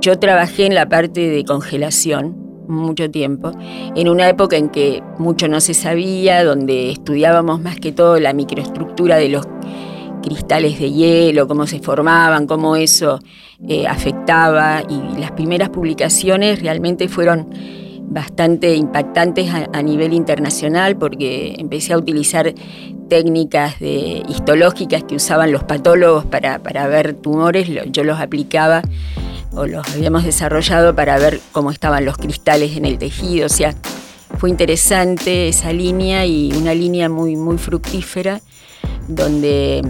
Yo trabajé en la parte de congelación mucho tiempo, en una época en que mucho no se sabía, donde estudiábamos más que todo la microestructura de los cristales de hielo, cómo se formaban, cómo eso eh, afectaba y las primeras publicaciones realmente fueron bastante impactantes a, nivel internacional porque empecé a utilizar técnicas de, histológicas que usaban los patólogos para, para ver tumores, yo los aplicaba o los habíamos desarrollado para ver cómo estaban los cristales en el tejido, o sea, fue interesante esa línea y una línea muy, muy fructífera donde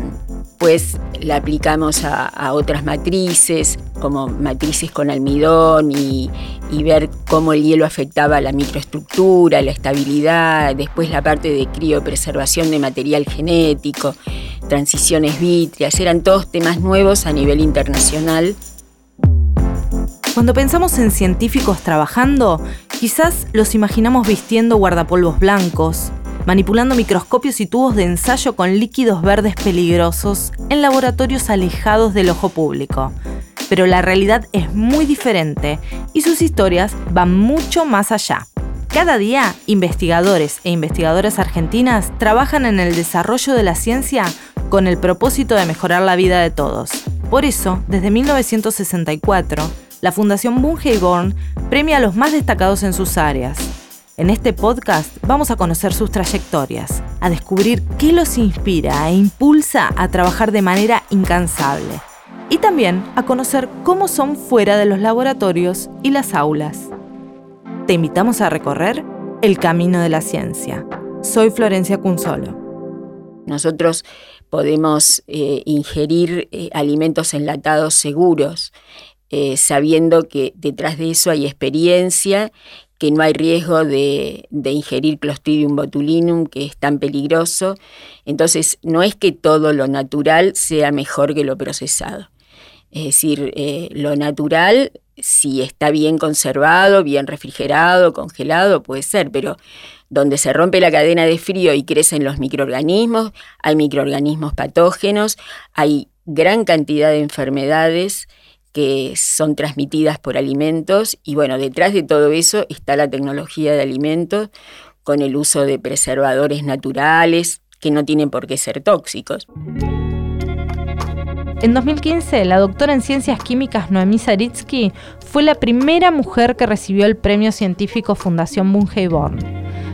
pues la aplicamos a, otras matrices, como matrices con almidón y, ver cómo el hielo afectaba la microestructura, la estabilidad, después la parte de criopreservación de material genético, transiciones vítreas, eran todos temas nuevos a nivel internacional. Cuando pensamos en científicos trabajando, quizás los imaginamos vistiendo guardapolvos blancos, manipulando microscopios y tubos de ensayo con líquidos verdes peligrosos en laboratorios alejados del ojo público. Pero la realidad es muy diferente y sus historias van mucho más allá. Cada día, investigadores e investigadoras argentinas trabajan en el desarrollo de la ciencia con el propósito de mejorar la vida de todos. Por eso, desde 1964, la Fundación Bunge premia a los más destacados en sus áreas, en este podcast vamos a conocer sus trayectorias, a descubrir qué los inspira e impulsa a trabajar de manera incansable y también a conocer cómo son fuera de los laboratorios y las aulas. Te invitamos a recorrer el camino de la ciencia. Soy Florencia Cunzolo. Nosotros podemos eh, ingerir eh, alimentos enlatados seguros, eh, sabiendo que detrás de eso hay experiencia que no hay riesgo de, ingerir Clostridium botulinum, que es tan peligroso. Entonces, no es que todo lo natural sea mejor que lo procesado. Es decir, eh, lo natural, si está bien conservado, bien refrigerado, congelado, puede ser, pero donde se rompe la cadena de frío y crecen los microorganismos, hay microorganismos patógenos, hay gran cantidad de enfermedades que son transmitidas por alimentos y bueno, detrás de todo eso está la tecnología de alimentos con el uso de preservadores naturales que no tienen por qué ser tóxicos. En 2015, la doctora en ciencias químicas Noemí Saritsky fue la primera mujer que recibió el premio científico Fundación Bunge.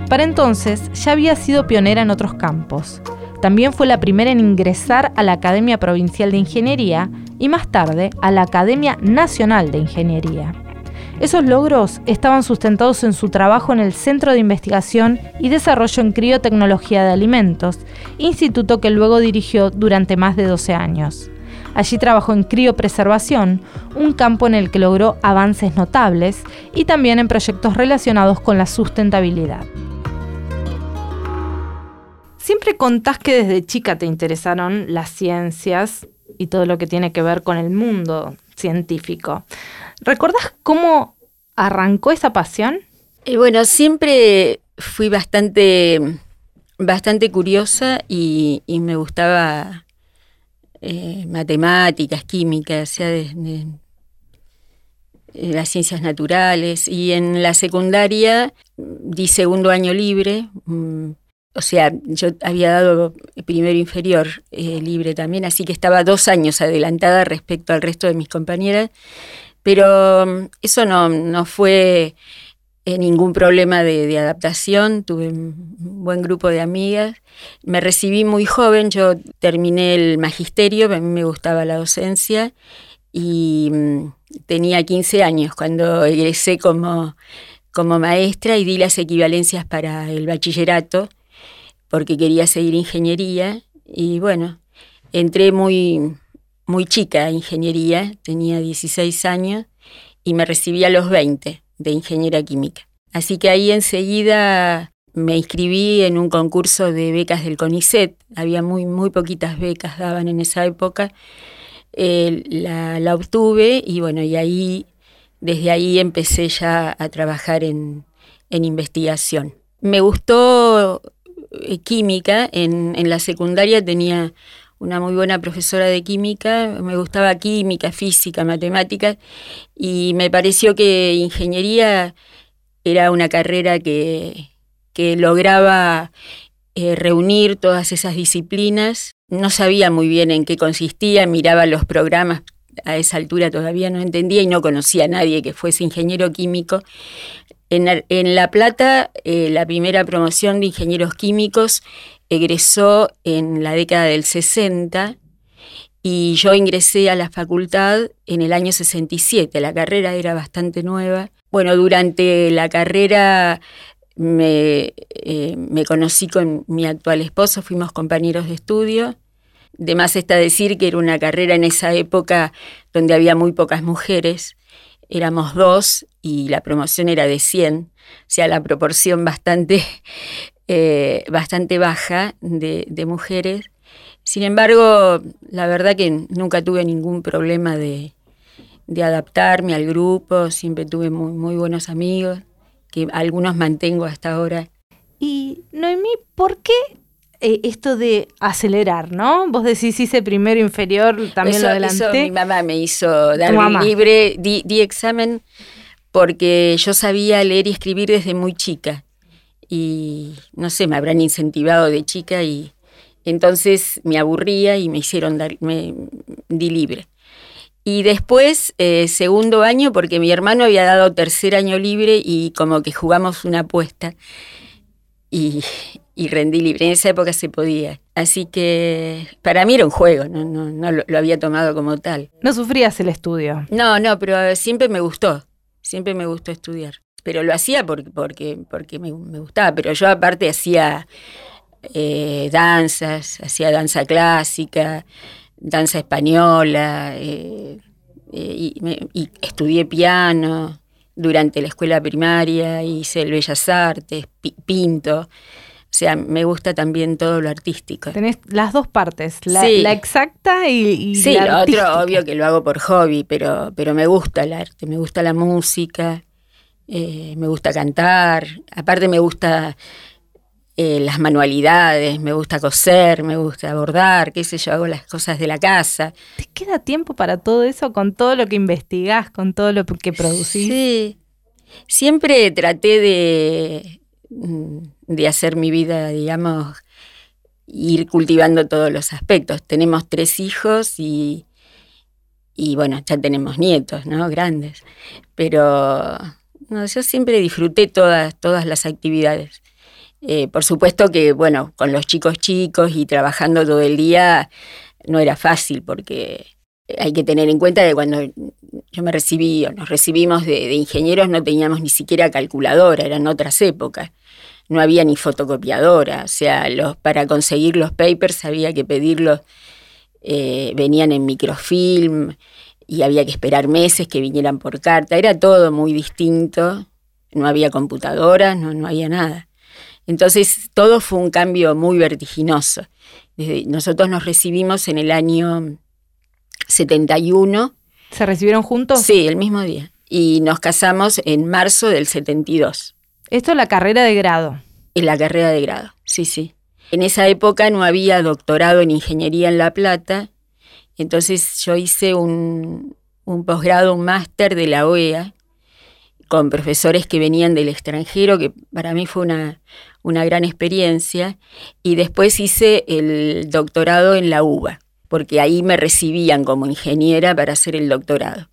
Para entonces ya había sido pionera en otros campos. También fue la primera en ingresar a la Academia Provincial de Ingeniería y más tarde a la Academia Nacional de Ingeniería. Esos logros estaban sustentados en su trabajo en el Centro de Investigación y Desarrollo en Criotecnología de Alimentos, instituto que luego dirigió durante más de 12 años. Allí trabajó en criopreservación, un campo en el que logró avances notables, y también en proyectos relacionados con la sustentabilidad. Siempre contás que desde chica te interesaron las ciencias y todo lo que tiene que ver con el mundo científico. ¿Recordás cómo arrancó esa pasión? Eh, bueno, siempre fui bastante, bastante curiosa y, me gustaba eh, matemáticas, química, o sea, de, las ciencias naturales. Y en la secundaria di segundo año libre. O sea, yo había dado primero inferior eh, libre también, así que estaba dos años adelantada respecto al resto de mis compañeras, pero mm, eso no, fue eh, ningún problema de, adaptación, tuve un buen grupo de amigas, me recibí muy joven, yo terminé el magisterio, a mí me gustaba la docencia y mm, tenía 15 años cuando egresé como, como maestra y di las equivalencias para el bachillerato porque quería seguir ingeniería y bueno, entré muy, muy chica a ingeniería, tenía 16 años y me recibí a los 20 de ingeniera química. Así que ahí enseguida me inscribí en un concurso de becas del CONICET, había muy, muy poquitas becas daban en esa época, la, obtuve y bueno, y ahí, desde ahí empecé ya a trabajar en, en investigación. Me gustó eh, química, en, la secundaria tenía una muy buena profesora de química, me gustaba química, física, matemáticas, y me pareció que ingeniería era una carrera que, que lograba eh, reunir todas esas disciplinas. No sabía muy bien en qué consistía, miraba los programas, a esa altura todavía no entendía y no conocía a nadie que fuese ingeniero químico. En, La Plata, eh, la primera promoción de ingenieros químicos egresó en la década del 60 y yo ingresé a la facultad en el año 67. La carrera era bastante nueva. Bueno, durante la carrera me, eh, me conocí con mi actual esposo, fuimos compañeros de estudio. De más está decir que era una carrera en esa época donde había muy pocas mujeres éramos dos y la promoción era de 100, o sea, la proporción bastante, eh, bastante baja de, mujeres. Sin embargo, la verdad que nunca tuve ningún problema de, adaptarme al grupo, siempre tuve muy, muy buenos amigos, que algunos mantengo hasta ahora. Y Noemí, ¿por qué eh, esto de acelerar, ¿no? Vos decís hice primero inferior, también lo adelanté. mi mamá me hizo dar libre, di, examen porque yo sabía leer y escribir desde muy chica. Y no sé, me habrán incentivado de chica y entonces me aburría y me hicieron dar, me di libre. Y después, eh, segundo año, porque mi hermano había dado tercer año libre y como que jugamos una apuesta. Y, y rendí libre. En esa época se podía. Así que para mí era un juego, no, no, lo, había tomado como tal. ¿No sufrías el estudio? No, no, pero siempre me gustó, siempre me gustó estudiar. Pero lo hacía porque, porque, porque me, gustaba, pero yo aparte hacía eh, danzas, hacía danza clásica, danza española, eh, eh, y estudié piano durante la escuela primaria, hice el Bellas Artes, pinto. O sea, me gusta también todo lo artístico. Tenés las dos partes, la, exacta y, sí, lo otro obvio que lo hago por hobby, pero, pero me gusta el arte, me gusta la música, eh, me gusta cantar, aparte me gusta eh, las manualidades, me gusta coser, me gusta bordar, qué sé yo, hago las cosas de la casa. ¿Te queda tiempo para todo eso con todo lo que investigás, con todo lo que producís? Sí, siempre traté de mm, de hacer mi vida, digamos, ir cultivando todos los aspectos. Tenemos tres hijos y, y bueno, ya tenemos nietos, ¿no? Grandes. Pero no, yo siempre disfruté todas, todas las actividades. Eh, por supuesto que, bueno, con los chicos chicos y trabajando todo el día no era fácil porque hay que tener en cuenta que cuando yo me recibí o nos recibimos de, de ingenieros no teníamos ni siquiera calculadora, eran otras épocas no había ni fotocopiadora, o sea, los, para conseguir los papers había que pedirlos, eh, venían en microfilm y había que esperar meses que vinieran por carta, era todo muy distinto, no había computadoras, no, no había nada. Entonces todo fue un cambio muy vertiginoso. nosotros nos recibimos en el año 71. ¿Se recibieron juntos? Sí, el mismo día. Y nos casamos en marzo del 72. Esto es la carrera de grado. En la carrera de grado, sí, sí. En esa época no había doctorado en ingeniería en La Plata, entonces yo hice un, posgrado, un máster de la OEA, con profesores que venían del extranjero, que para mí fue una, una gran experiencia, y después hice el doctorado en la UBA, porque ahí me recibían como ingeniera para hacer el doctorado.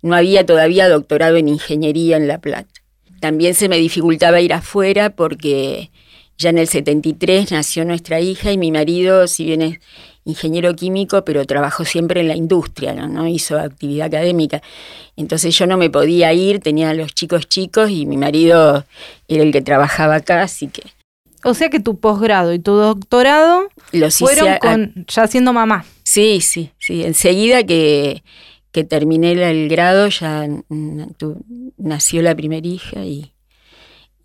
No había todavía doctorado en ingeniería en La Plata. También se me dificultaba ir afuera porque ya en el 73 nació nuestra hija y mi marido, si bien es ingeniero químico, pero trabajó siempre en la industria, ¿no? hizo actividad académica. Entonces yo no me podía ir, tenía a los chicos chicos y mi marido era el que trabajaba acá, así que... O sea que tu posgrado y tu doctorado los fueron con, ya siendo mamá. Sí, sí, sí. Enseguida que que terminé el grado ya nació la primera hija y,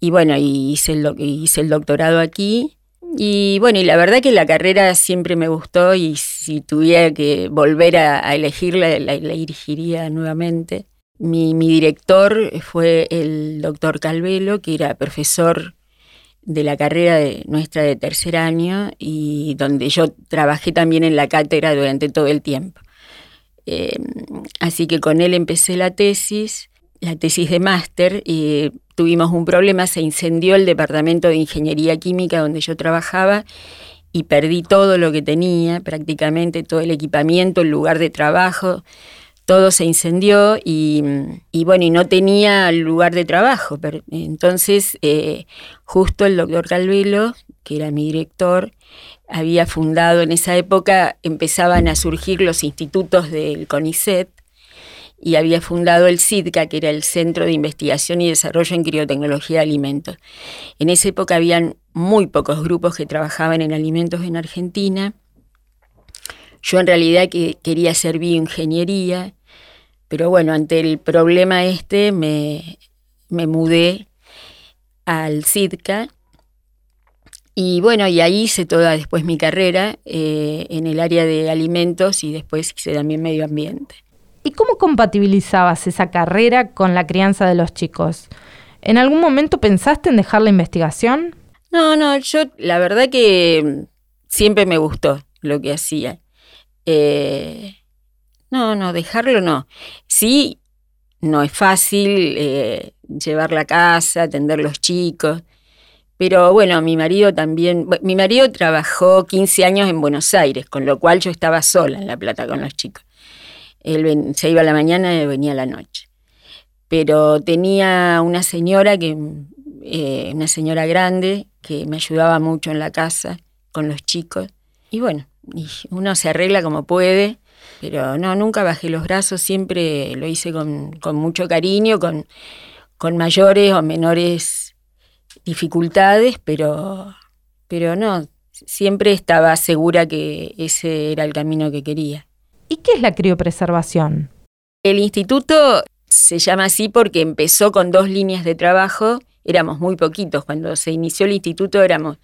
bueno, y hice, el, doctorado aquí. Y bueno, y la verdad que la carrera siempre me gustó y si tuviera que volver a, elegirla, la, elegiría nuevamente. Mi, mi, director fue el doctor Calvelo, que era profesor de la carrera de, nuestra de tercer año y donde yo trabajé también en la cátedra durante todo el tiempo. Eh, así que con él empecé la tesis, la tesis de máster, y tuvimos un problema, se incendió el departamento de ingeniería química donde yo trabajaba y perdí todo lo que tenía, prácticamente todo el equipamiento, el lugar de trabajo, todo se incendió y, bueno, y no tenía lugar de trabajo. Pero, entonces, eh, justo el doctor Calvelo, que era mi director, había fundado, en esa época empezaban a surgir los institutos del CONICET, y había fundado el CIDCA, que era el Centro de Investigación y Desarrollo en Criotecnología de Alimentos. En esa época habían muy pocos grupos que trabajaban en alimentos en Argentina. Yo en realidad que quería hacer bioingeniería, pero bueno, ante el problema este me, me mudé al CIDCA y bueno, y ahí hice toda después mi carrera eh, en el área de alimentos y después hice también medio ambiente. ¿Y cómo compatibilizabas esa carrera con la crianza de los chicos? ¿En algún momento pensaste en dejar la investigación? No, no, yo la verdad que siempre me gustó lo que hacía. Eh, no, no, dejarlo no. Sí, no es fácil eh, llevar la casa, atender los chicos. Pero bueno, mi marido también, mi marido trabajó 15 años en Buenos Aires, con lo cual yo estaba sola en La Plata con los chicos. Él se iba a la mañana y venía a la noche. Pero tenía una señora que, eh, una señora grande, que me ayudaba mucho en la casa con los chicos. Y bueno, uno se arregla como puede, pero no, nunca bajé los brazos, siempre lo hice con, con mucho cariño, con, con mayores o menores dificultades, pero, pero no, siempre estaba segura que ese era el camino que quería. ¿Y qué es la criopreservación? El instituto se llama así porque empezó con dos líneas de trabajo, éramos muy poquitos, cuando se inició el instituto éramos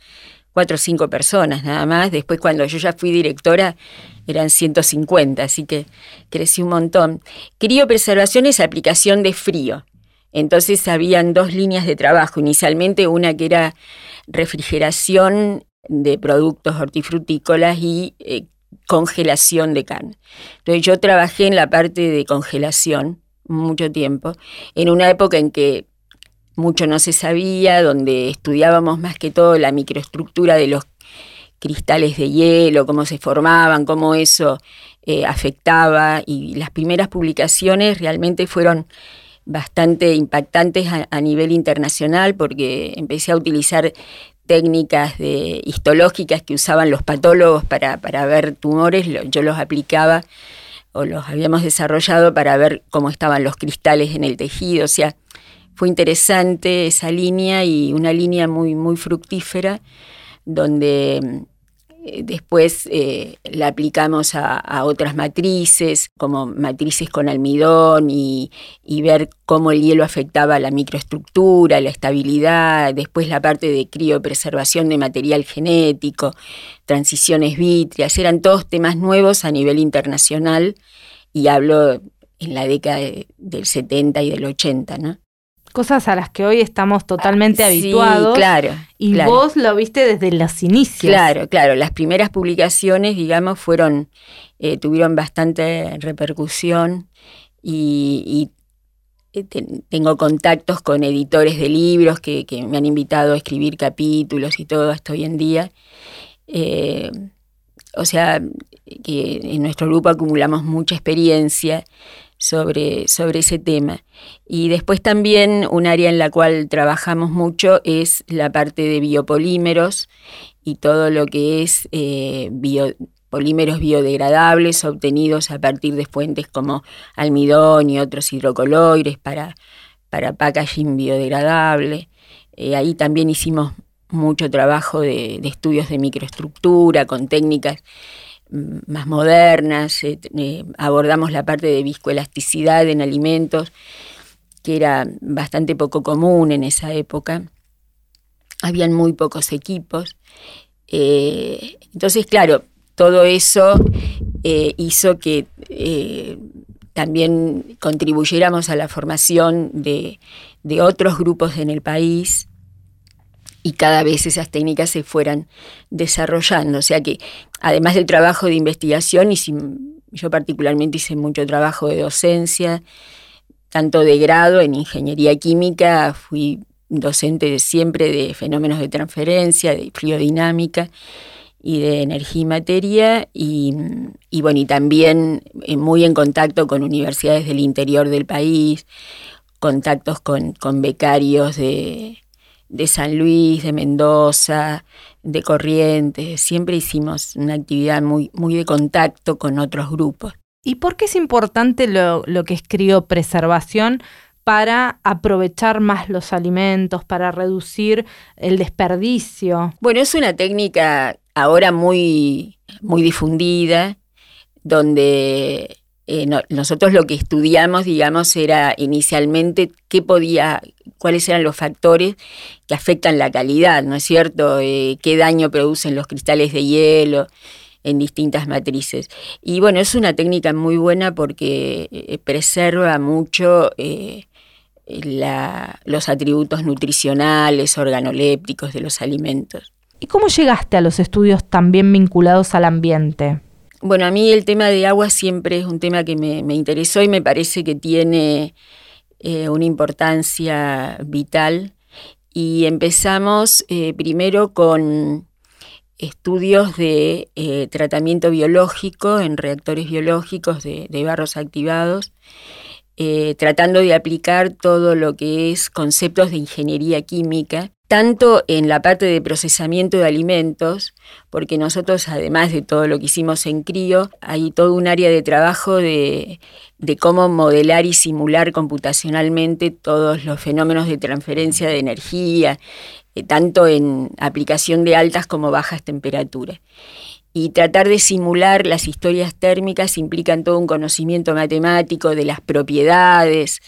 cuatro o cinco personas nada más, después cuando yo ya fui directora eran 150, así que crecí un montón. Criopreservación es aplicación de frío, entonces habían dos líneas de trabajo. Inicialmente una que era refrigeración de productos hortifrutícolas y eh, congelación de carne. Entonces yo trabajé en la parte de congelación mucho tiempo, en una época en que mucho no se sabía, donde estudiábamos más que todo la microestructura de los cristales de hielo, cómo se formaban, cómo eso eh, afectaba, y las primeras publicaciones realmente fueron bastante impactantes a, nivel internacional porque empecé a utilizar técnicas de histológicas que usaban los patólogos para, ver tumores, yo los aplicaba o los habíamos desarrollado para ver cómo estaban los cristales en el tejido, o sea, fue interesante esa línea y una línea muy, muy fructífera donde después eh, la aplicamos a, otras matrices, como matrices con almidón, y, ver cómo el hielo afectaba la microestructura, la estabilidad, después la parte de criopreservación de material genético, transiciones vítreas, eran todos temas nuevos a nivel internacional, y hablo en la década del 70 y del 80, ¿no? Cosas a las que hoy estamos totalmente ah, habituados. claro. Y vos lo viste desde los inicios. Claro, claro. Las primeras publicaciones, digamos, fueron, eh, tuvieron bastante repercusión y, eh, tengo contactos con editores de libros que, me han invitado a escribir capítulos y todo esto hoy en día. Eh, o sea, que en nuestro grupo acumulamos mucha experiencia sobre, sobre ese tema. Y después también un área en la cual trabajamos mucho es la parte de biopolímeros y todo lo que es eh, polímeros biodegradables obtenidos a partir de fuentes como almidón y otros hidrocoloides para, para packaging biodegradable. Eh, ahí también hicimos mucho trabajo de, de estudios de microestructura con técnicas más modernas, eh, eh, abordamos la parte de viscoelasticidad en alimentos, que era bastante poco común en esa época. Habían muy pocos equipos. Eh, entonces, claro, todo eso hizo que también contribuyéramos a la formación de, de otros grupos en el país y cada vez esas técnicas se fueran desarrollando. O sea que además del trabajo de investigación, y yo particularmente hice mucho trabajo de docencia, tanto de grado en ingeniería química, fui docente siempre de fenómenos de transferencia, de fluidodinámica y de energía y materia, y, bueno, y también eh, muy en contacto con universidades del interior del país, contactos con, becarios de, San Luis, de Mendoza, de Corrientes, siempre hicimos una actividad muy, muy de contacto con otros grupos. ¿Y por qué es importante lo, lo que es criopreservación para aprovechar más los alimentos, para reducir el desperdicio? Bueno, es una técnica ahora muy, muy difundida, donde eh, nosotros lo que estudiamos, digamos, era inicialmente qué podía, cuáles eran los factores que afectan la calidad, ¿no es cierto? Eh, qué daño producen los cristales de hielo en distintas matrices. Y bueno, es una técnica muy buena porque eh, preserva mucho los atributos nutricionales, organolépticos de los alimentos. ¿Y cómo llegaste a los estudios también vinculados al ambiente? Bueno, a mí el tema de agua siempre es un tema que me, interesó y me parece que tiene eh, una importancia vital. Y empezamos eh, primero con estudios de eh, tratamiento biológico en reactores biológicos de, de barros activados, tratando de aplicar todo lo que es conceptos de ingeniería química tanto en la parte de procesamiento de alimentos, porque nosotros, además de todo lo que hicimos en CRIO, hay todo un área de trabajo de, cómo modelar y simular computacionalmente todos los fenómenos de transferencia de energía, eh, tanto en aplicación de altas como bajas temperaturas. Y tratar de simular las historias térmicas implican todo un conocimiento matemático de las propiedades,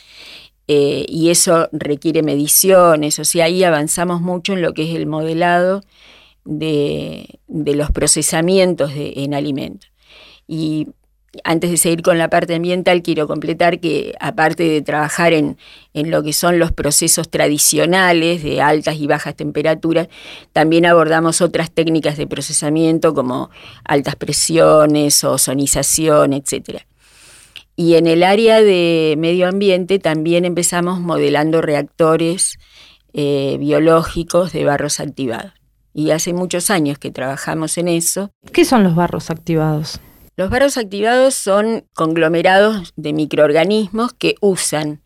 eh, y eso requiere mediciones, o sea, ahí avanzamos mucho en lo que es el modelado de, los procesamientos en alimentos. Y antes de seguir con la parte ambiental, quiero completar que aparte de trabajar en, en, lo que son los procesos tradicionales de altas y bajas temperaturas, también abordamos otras técnicas de procesamiento como altas presiones, ozonización, etcétera. Y en el área de medio ambiente también empezamos modelando reactores eh, biológicos de barros activados. Y hace muchos años que trabajamos en eso. ¿Qué son los barros activados? Los barros activados son conglomerados de microorganismos que usan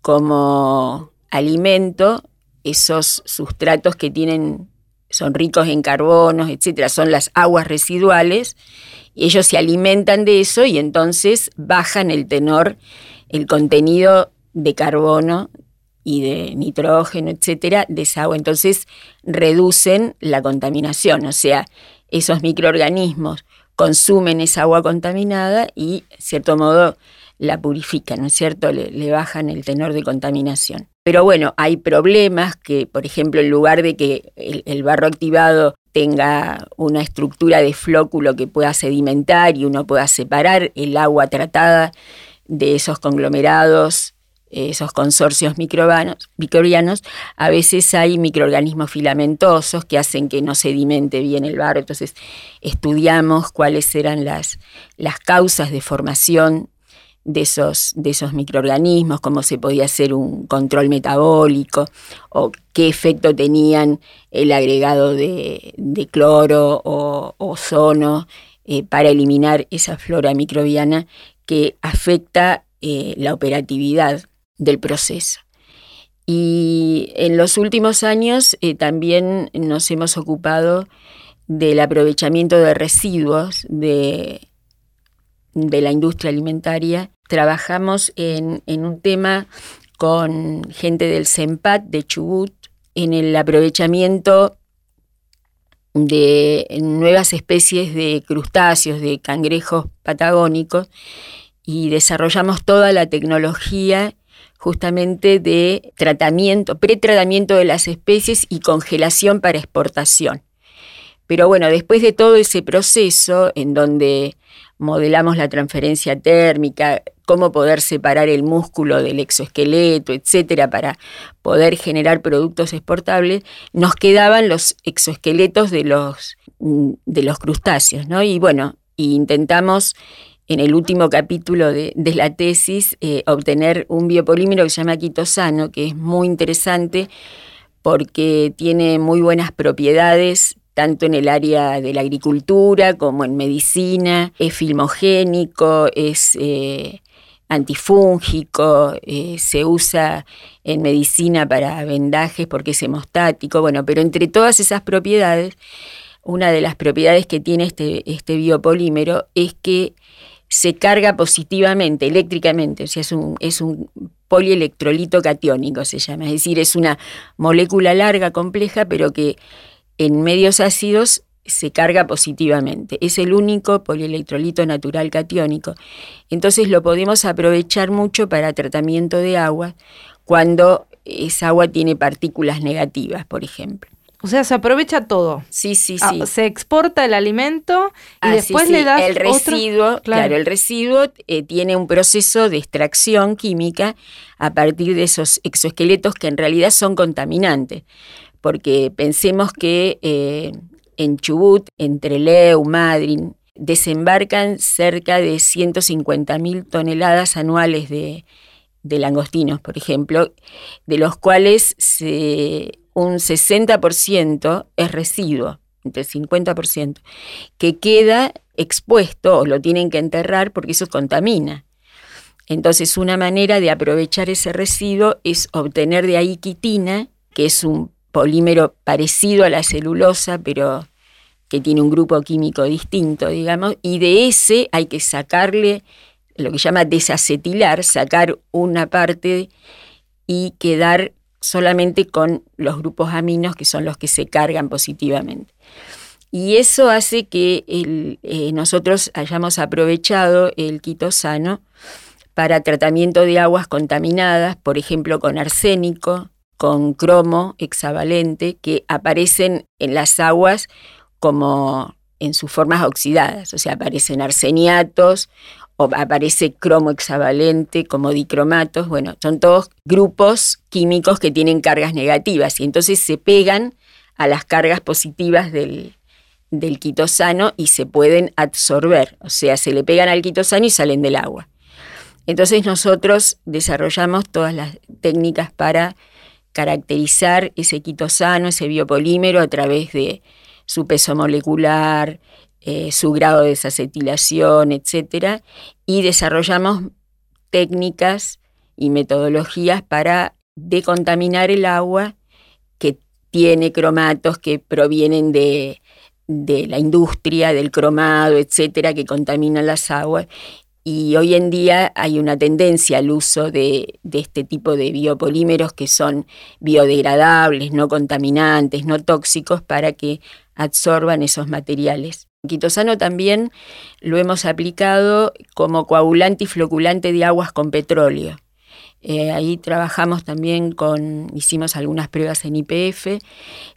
como alimento esos sustratos que tienen, son ricos en carbonos, etcétera, son las aguas residuales ellos se alimentan de eso y entonces bajan el tenor, el contenido de carbono y de nitrógeno, etcétera, de esa agua. Entonces reducen la contaminación, o sea, esos microorganismos consumen esa agua contaminada y, de cierto modo, la purifican, ¿no es cierto? Le, bajan el tenor de contaminación. Pero bueno, hay problemas que, por ejemplo, en lugar de que el barro activado tenga una estructura de flóculo que pueda sedimentar y uno pueda separar el agua tratada de esos conglomerados, esos consorcios microbianos, a veces hay microorganismos filamentosos que hacen que no sedimente bien el barro. Entonces estudiamos cuáles eran las causas de formación de esos, de esos microorganismos, cómo se podía hacer un control metabólico o qué efecto tenían el agregado de, cloro o ozono eh, para eliminar esa flora microbiana que afecta eh, la operatividad del proceso. Y en los últimos años eh, también nos hemos ocupado del aprovechamiento de residuos de, de la industria alimentaria. Trabajamos en, un tema con gente del CEMPAT de Chubut en el aprovechamiento de nuevas especies de crustáceos, de cangrejos patagónicos, y desarrollamos toda la tecnología justamente de tratamiento, pretratamiento de las especies y congelación para exportación Pero bueno, después de todo ese proceso en donde modelamos la transferencia térmica, cómo poder separar el músculo del exoesqueleto, etcétera, para poder generar productos exportables, nos quedaban los exoesqueletos de los, de los crustáceos, ¿no? Y bueno, intentamos en el último capítulo de, la tesis eh, obtener un biopolímero que se llama quitosano, que es muy interesante porque tiene muy buenas propiedades tanto en el área de la agricultura como en medicina, es filmogénico, es eh, antifúngico, eh, se usa en medicina para vendajes porque es hemostático, bueno, pero entre todas esas propiedades, una de las propiedades que tiene este, este biopolímero es que se carga positivamente, eléctricamente, o sea, es un, es un polielectrolito catiónico, se llama, es decir, es una molécula larga, compleja, pero que en medios ácidos se carga positivamente. Es el único polielectrolito natural catiónico. Entonces lo podemos aprovechar mucho para tratamiento de agua cuando esa agua tiene partículas negativas, por ejemplo. O sea, se aprovecha todo. Sí, sí, ah, sí. se exporta el alimento y ah, después le das el residuo. Claro. el residuo eh, tiene un proceso de extracción química a partir de esos exoesqueletos que en realidad son contaminantes porque pensemos que eh, en Chubut, entre Leu, Madryn, desembarcan cerca de 150.000 toneladas anuales de, langostinos, por ejemplo, de los cuales un 60% es residuo, entre el 50%, que queda expuesto o lo tienen que enterrar porque eso contamina. Entonces, una manera de aprovechar ese residuo es obtener de ahí quitina, que es un polímero parecido a la celulosa, pero que tiene un grupo químico distinto, digamos, y de ese hay que sacarle lo que llama desacetilar, sacar una parte y quedar solamente con los grupos aminos que son los que se cargan positivamente. Y eso hace que eh, nosotros hayamos aprovechado el quitosano para tratamiento de aguas contaminadas, por ejemplo con arsénico, con cromo hexavalente que aparecen en las aguas como en sus formas oxidadas, o sea, aparecen arseniatos o aparece cromo hexavalente como dicromatos, bueno, son todos grupos químicos que tienen cargas negativas y entonces se pegan a las cargas positivas del, del quitosano y se pueden absorber, o sea, se le pegan al quitosano y salen del agua. Entonces nosotros desarrollamos todas las técnicas para caracterizar ese quitosano, ese biopolímero a través de su peso molecular, eh, su grado de desacetilación, etc. Y desarrollamos técnicas y metodologías para decontaminar el agua que tiene cromatos que provienen de, de la industria, del cromado, etcétera, que contaminan las aguas y hoy en día hay una tendencia al uso de, este tipo de biopolímeros que son biodegradables, no contaminantes, no tóxicos, para que absorban esos materiales. Quitosano también lo hemos aplicado como coagulante y floculante de aguas con petróleo. Eh, ahí trabajamos también con, hicimos algunas pruebas en IPF.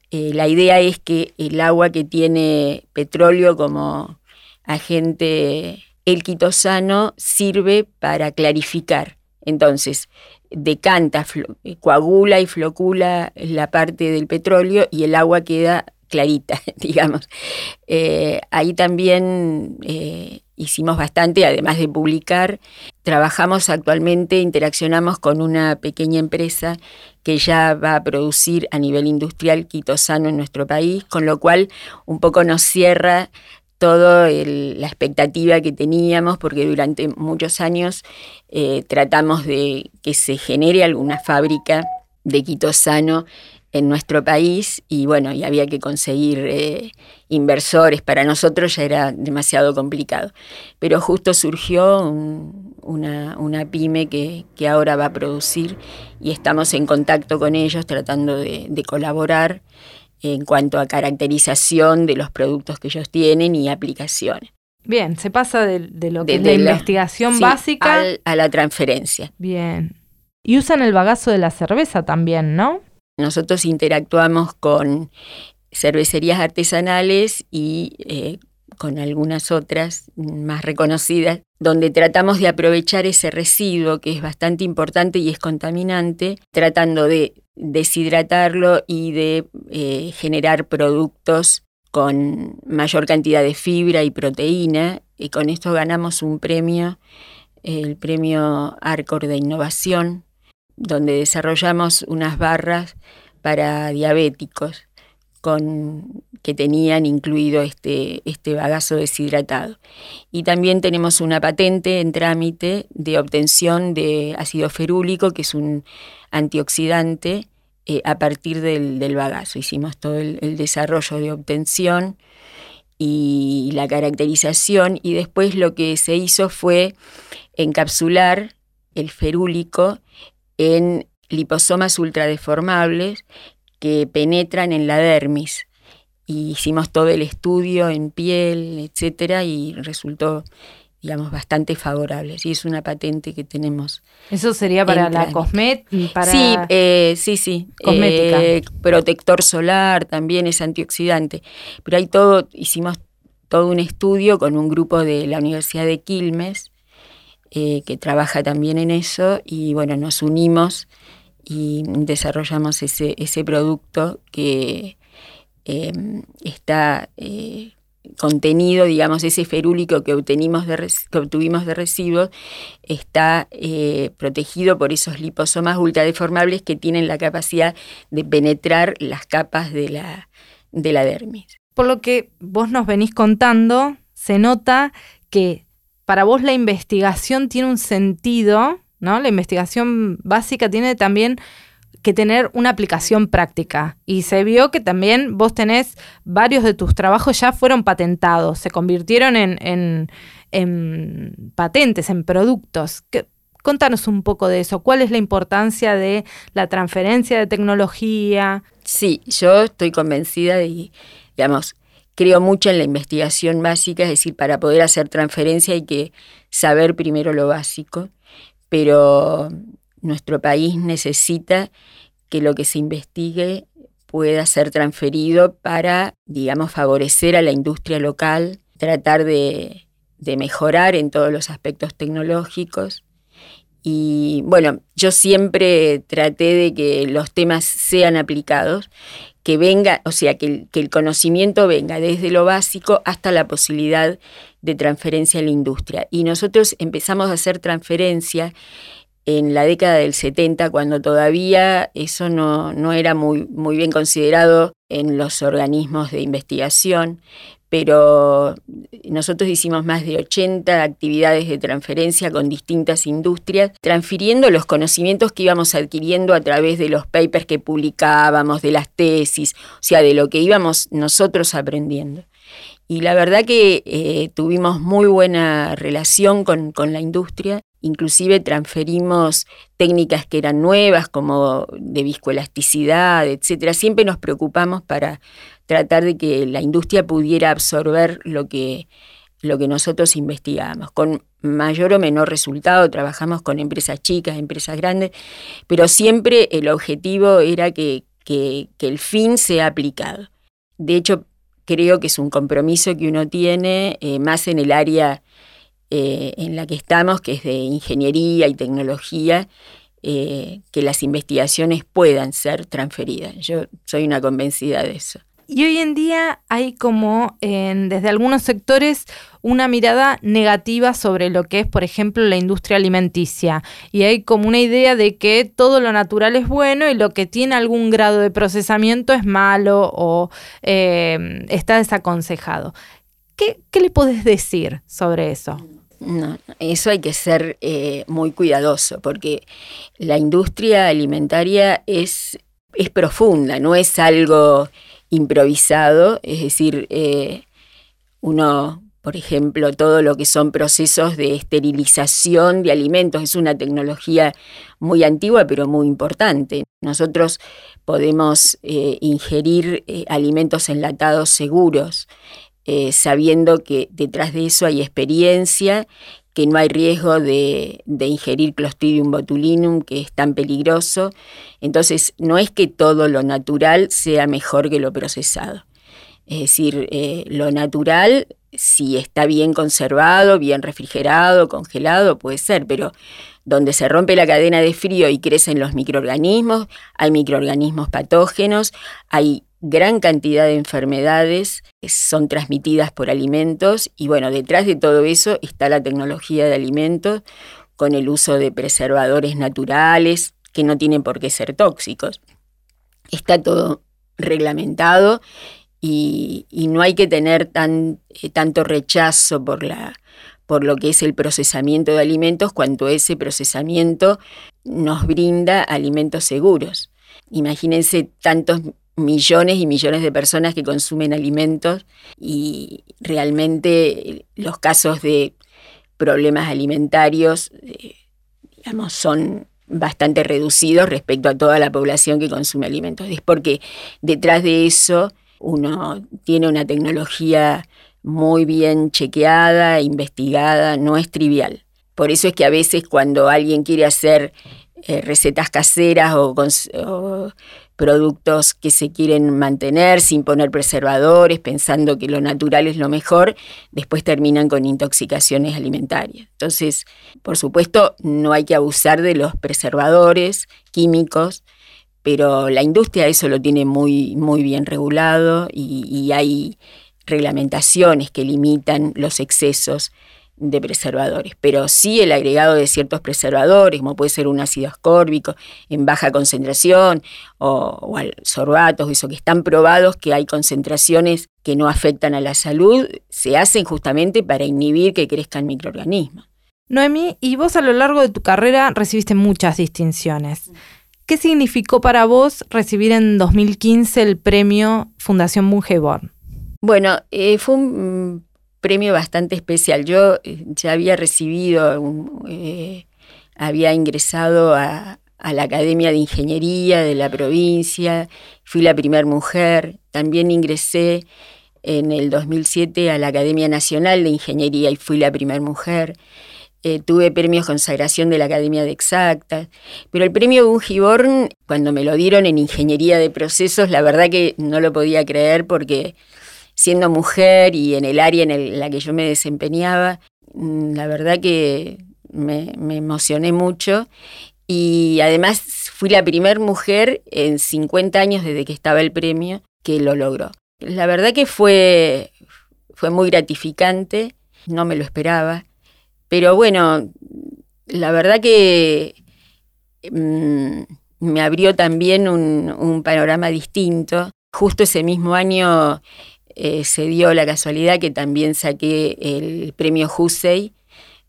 Eh, la idea es que el agua que tiene petróleo como agente el quitosano sirve para clarificar. Entonces, decanta, coagula y flocula la parte del petróleo y el agua queda clarita, digamos. Eh, ahí también eh, hicimos bastante, además de publicar, trabajamos actualmente, interaccionamos con una pequeña empresa que ya va a producir a nivel industrial quitosano en nuestro país, con lo cual un poco nos cierra toda la expectativa que teníamos, porque durante muchos años eh, tratamos de que se genere alguna fábrica de quitosano en nuestro país y bueno, y había que conseguir eh, inversores, para nosotros ya era demasiado complicado. Pero justo surgió una, pyme que, ahora va a producir y estamos en contacto con ellos tratando de colaborar en cuanto a caracterización de los productos que ellos tienen y aplicaciones. Bien, se pasa de, lo que es la investigación básica a la transferencia. Bien. Y usan el bagazo de la cerveza también, ¿no? Nosotros interactuamos con cervecerías artesanales y eh, con algunas otras más reconocidas, donde tratamos de aprovechar ese residuo que es bastante importante y es contaminante, tratando de deshidratarlo y de eh, generar productos con mayor cantidad de fibra y proteína, y con esto ganamos un premio, el premio Arcor de Innovación, donde desarrollamos unas barras para diabéticos que tenían incluido este, este bagazo deshidratado. Y también tenemos una patente en trámite de obtención de ácido ferúlico, que es un antioxidante, eh, a partir del, bagazo. Hicimos todo el, desarrollo de obtención y la caracterización y después lo que se hizo fue encapsular el ferúlico en liposomas ultradeformables que penetran en la dermis. Y hicimos todo el estudio en piel, etcétera, y resultó, digamos, bastante favorable. Y es una patente que tenemos. ¿Eso sería para la cosmética? Sí, eh, sí, sí. Cosmética. Eh, protector solar también es antioxidante. Pero hay todo, hicimos todo un estudio con un grupo de la Universidad de Quilmes, eh, que trabaja también en eso, y bueno, nos unimos y desarrollamos ese, ese producto que em, está eh, contenido, digamos, ese ferúlico que, obtuvimos de residuos, está eh, protegido por esos liposomas ultradeformables que tienen la capacidad de penetrar las capas de la, de la dermis. Por lo que vos nos venís contando, se nota que para vos la investigación tiene un sentido la investigación básica tiene también que tener una aplicación práctica. Y se vio que también vos tenés varios de tus trabajos ya fueron patentados, se convirtieron en, patentes, en productos. contanos un poco de eso. ¿Cuál es la importancia de la transferencia de tecnología? Sí, yo estoy convencida y, digamos, creo mucho en la investigación básica, es decir, para poder hacer transferencia hay que saber primero lo básico pero nuestro país necesita que lo que se investigue pueda ser transferido para, digamos, favorecer a la industria local, tratar de, mejorar en todos los aspectos tecnológicos. Y bueno, yo siempre traté de que los temas sean aplicados, que venga, o sea, que el, conocimiento venga desde lo básico hasta la posibilidad de transferencia a la industria. Y nosotros empezamos a hacer transferencia en la década del 70, cuando todavía eso no, no era muy, muy bien considerado en los organismos de investigación pero nosotros hicimos más de 80 actividades de transferencia con distintas industrias, transfiriendo los conocimientos que íbamos adquiriendo a través de los papers que publicábamos, de las tesis, o sea, de lo que íbamos nosotros aprendiendo. Y la verdad que eh, tuvimos muy buena relación con, con la industria, inclusive transferimos técnicas que eran nuevas, como de viscoelasticidad, etcétera. Siempre nos preocupamos para tratar de que la industria pudiera absorber lo que, lo que nosotros investigamos, con mayor o menor resultado, trabajamos con empresas chicas, empresas grandes, pero siempre el objetivo era que, el fin sea aplicado. De hecho, creo que es un compromiso que uno tiene eh, más en el área eh, en la que estamos, que es de ingeniería y tecnología, eh, que las investigaciones puedan ser transferidas. Yo soy una convencida de eso. Y hoy en día hay como desde algunos sectores una mirada negativa sobre lo que es, por ejemplo, la industria alimenticia. Y hay como una idea de que todo lo natural es bueno y lo que tiene algún grado de procesamiento es malo o eh, está desaconsejado. ¿Qué, le puedes decir sobre eso? No, eso hay que ser eh, muy cuidadoso porque la industria alimentaria es, es profunda, no es algo improvisado, es decir, eh, uno, por ejemplo, todo lo que son procesos de esterilización de alimentos es una tecnología muy antigua pero muy importante. Nosotros podemos eh, ingerir alimentos enlatados seguros, sabiendo que detrás de eso hay experiencia que no hay riesgo de, ingerir Clostridium botulinum, que es tan peligroso. Entonces, no es que todo lo natural sea mejor que lo procesado. Es decir, eh, lo natural, si está bien conservado, bien refrigerado, congelado, puede ser, pero donde se rompe la cadena de frío y crecen los microorganismos, hay microorganismos patógenos, hay gran cantidad de enfermedades son transmitidas por alimentos y bueno, detrás de todo eso está la tecnología de alimentos con el uso de preservadores naturales que no tienen por qué ser tóxicos. Está todo reglamentado y, no hay que tener tan, eh, tanto rechazo por, la, por lo que es el procesamiento de alimentos cuanto ese procesamiento nos brinda alimentos seguros. Imagínense tantos millones y millones de personas que consumen alimentos y realmente los casos de problemas alimentarios, eh, digamos, son bastante reducidos respecto a toda la población que consume alimentos. Es porque detrás de eso uno tiene una tecnología muy bien chequeada, investigada, no es trivial. Por eso es que a veces cuando alguien quiere hacer eh, recetas caseras o, productos que se quieren mantener sin poner preservadores, pensando que lo natural es lo mejor, después terminan con intoxicaciones alimentarias. Entonces, por supuesto, no hay que abusar de los preservadores químicos, pero la industria eso lo tiene muy, muy bien regulado y hay reglamentaciones que limitan los excesos de preservadores, pero sí el agregado de ciertos preservadores, como puede ser un ácido ascórbico en baja concentración o, sorbatos, eso que están probados que hay concentraciones que no afectan a la salud, se hacen justamente para inhibir que crezcan microorganismos. Noemí, y vos a lo largo de tu carrera recibiste muchas distinciones. ¿Qué significó para vos recibir en 2015 el premio Fundación Bungeborn? Bueno, eh, fue un premio bastante especial. Yo eh, ya había recibido, eh, había ingresado a, la Academia de Ingeniería de la provincia, fui la primera mujer, también ingresé en el 2007 a la Academia Nacional de Ingeniería y fui la primera mujer. Eh, tuve premios consagración de la Academia de Exactas, pero el premio Bungiborn, cuando me lo dieron en Ingeniería de Procesos, la verdad que no lo podía creer porque siendo mujer y en el área en, la que yo me desempeñaba, mm, la verdad que me, emocioné mucho y además fui la primera mujer en 50 años desde que estaba el premio que lo logró. La verdad que fue, fue muy gratificante, no me lo esperaba, pero bueno, la verdad que mm, me abrió también un, un panorama distinto. Justo ese mismo año eh, se dio la casualidad que también saqué el premio Hussey,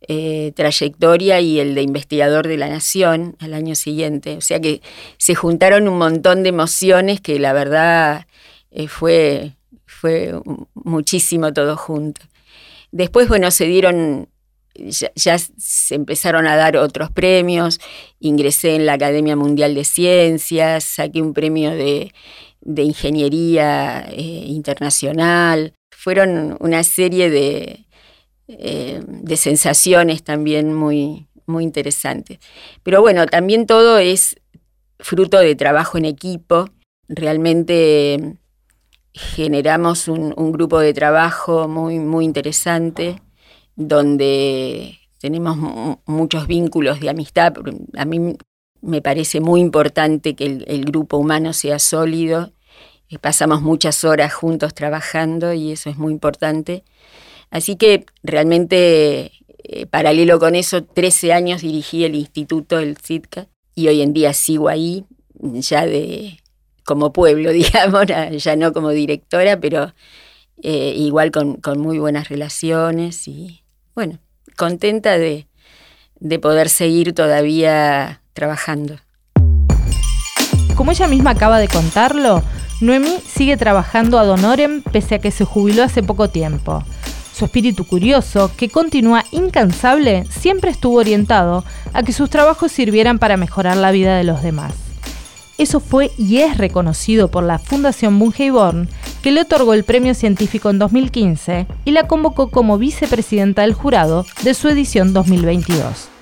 eh, trayectoria y el de investigador de la nación al año siguiente. O sea que se juntaron un montón de emociones que la verdad eh, fue, fue muchísimo todo junto. Después, bueno, se dieron, ya, se empezaron a dar otros premios, ingresé en la Academia Mundial de Ciencias, saqué un premio de de ingeniería eh, internacional. Fueron una serie de, eh, de sensaciones también muy, muy interesantes. Pero bueno, también todo es fruto de trabajo en equipo. Realmente generamos un, grupo de trabajo muy, muy interesante donde tenemos muchos vínculos de amistad. A mí me parece muy importante que el grupo humano sea sólido pasamos muchas horas juntos trabajando y eso es muy importante. Así que realmente, eh, paralelo con eso, 13 años dirigí el instituto del CITCA y hoy en día sigo ahí, ya de como pueblo, digamos, ya no como directora, pero eh, igual con, muy buenas relaciones y bueno, contenta de, de poder seguir todavía trabajando. Como ella misma acaba de contarlo, Noemí sigue trabajando a honorem pese a que se jubiló hace poco tiempo. Su espíritu curioso, que continúa incansable, siempre estuvo orientado a que sus trabajos sirvieran para mejorar la vida de los demás. Eso fue y es reconocido por la Fundación Born, que le otorgó el premio científico en 2015 y la convocó como vicepresidenta del jurado de su edición 2022.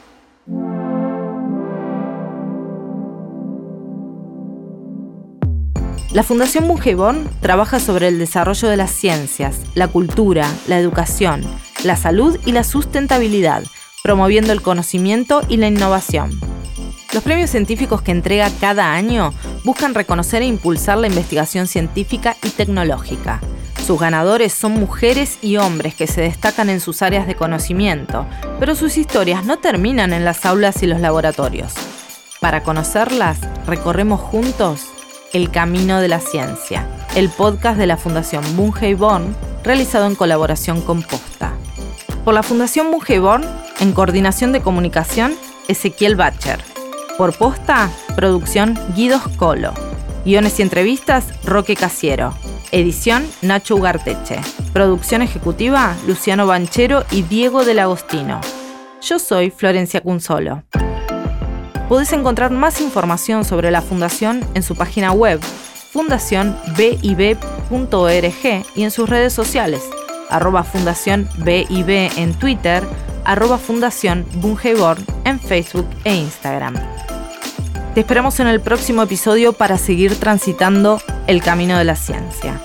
La Fundación Bungeborn trabaja sobre el desarrollo de las ciencias, la cultura, la educación, la salud y la sustentabilidad, promoviendo el conocimiento y la innovación. Los premios científicos que entrega cada año buscan reconocer e impulsar la investigación científica y tecnológica. Sus ganadores son mujeres y hombres que se destacan en sus áreas de conocimiento, pero sus historias no terminan en las aulas y los laboratorios. Para conocerlas, recorremos juntos el Camino de la Ciencia, el podcast de la Fundación Born, realizado en colaboración con Posta. Por la Fundación Born, en coordinación de comunicación, Ezequiel Bacher. Por Posta, producción Guidos Colo. Guiones y entrevistas, Roque Casiero. Edición, Nacho Ugarteche. Producción ejecutiva, Luciano Banchero y Diego del Agostino. Yo soy Florencia Cunzolo. Podés encontrar más información sobre la Fundación en su página web fundacionbib.org y en sus redes sociales, arroba Fundación BIB en Twitter, arroba Fundación en Facebook e Instagram. Te esperamos en el próximo episodio para seguir transitando el camino de la ciencia.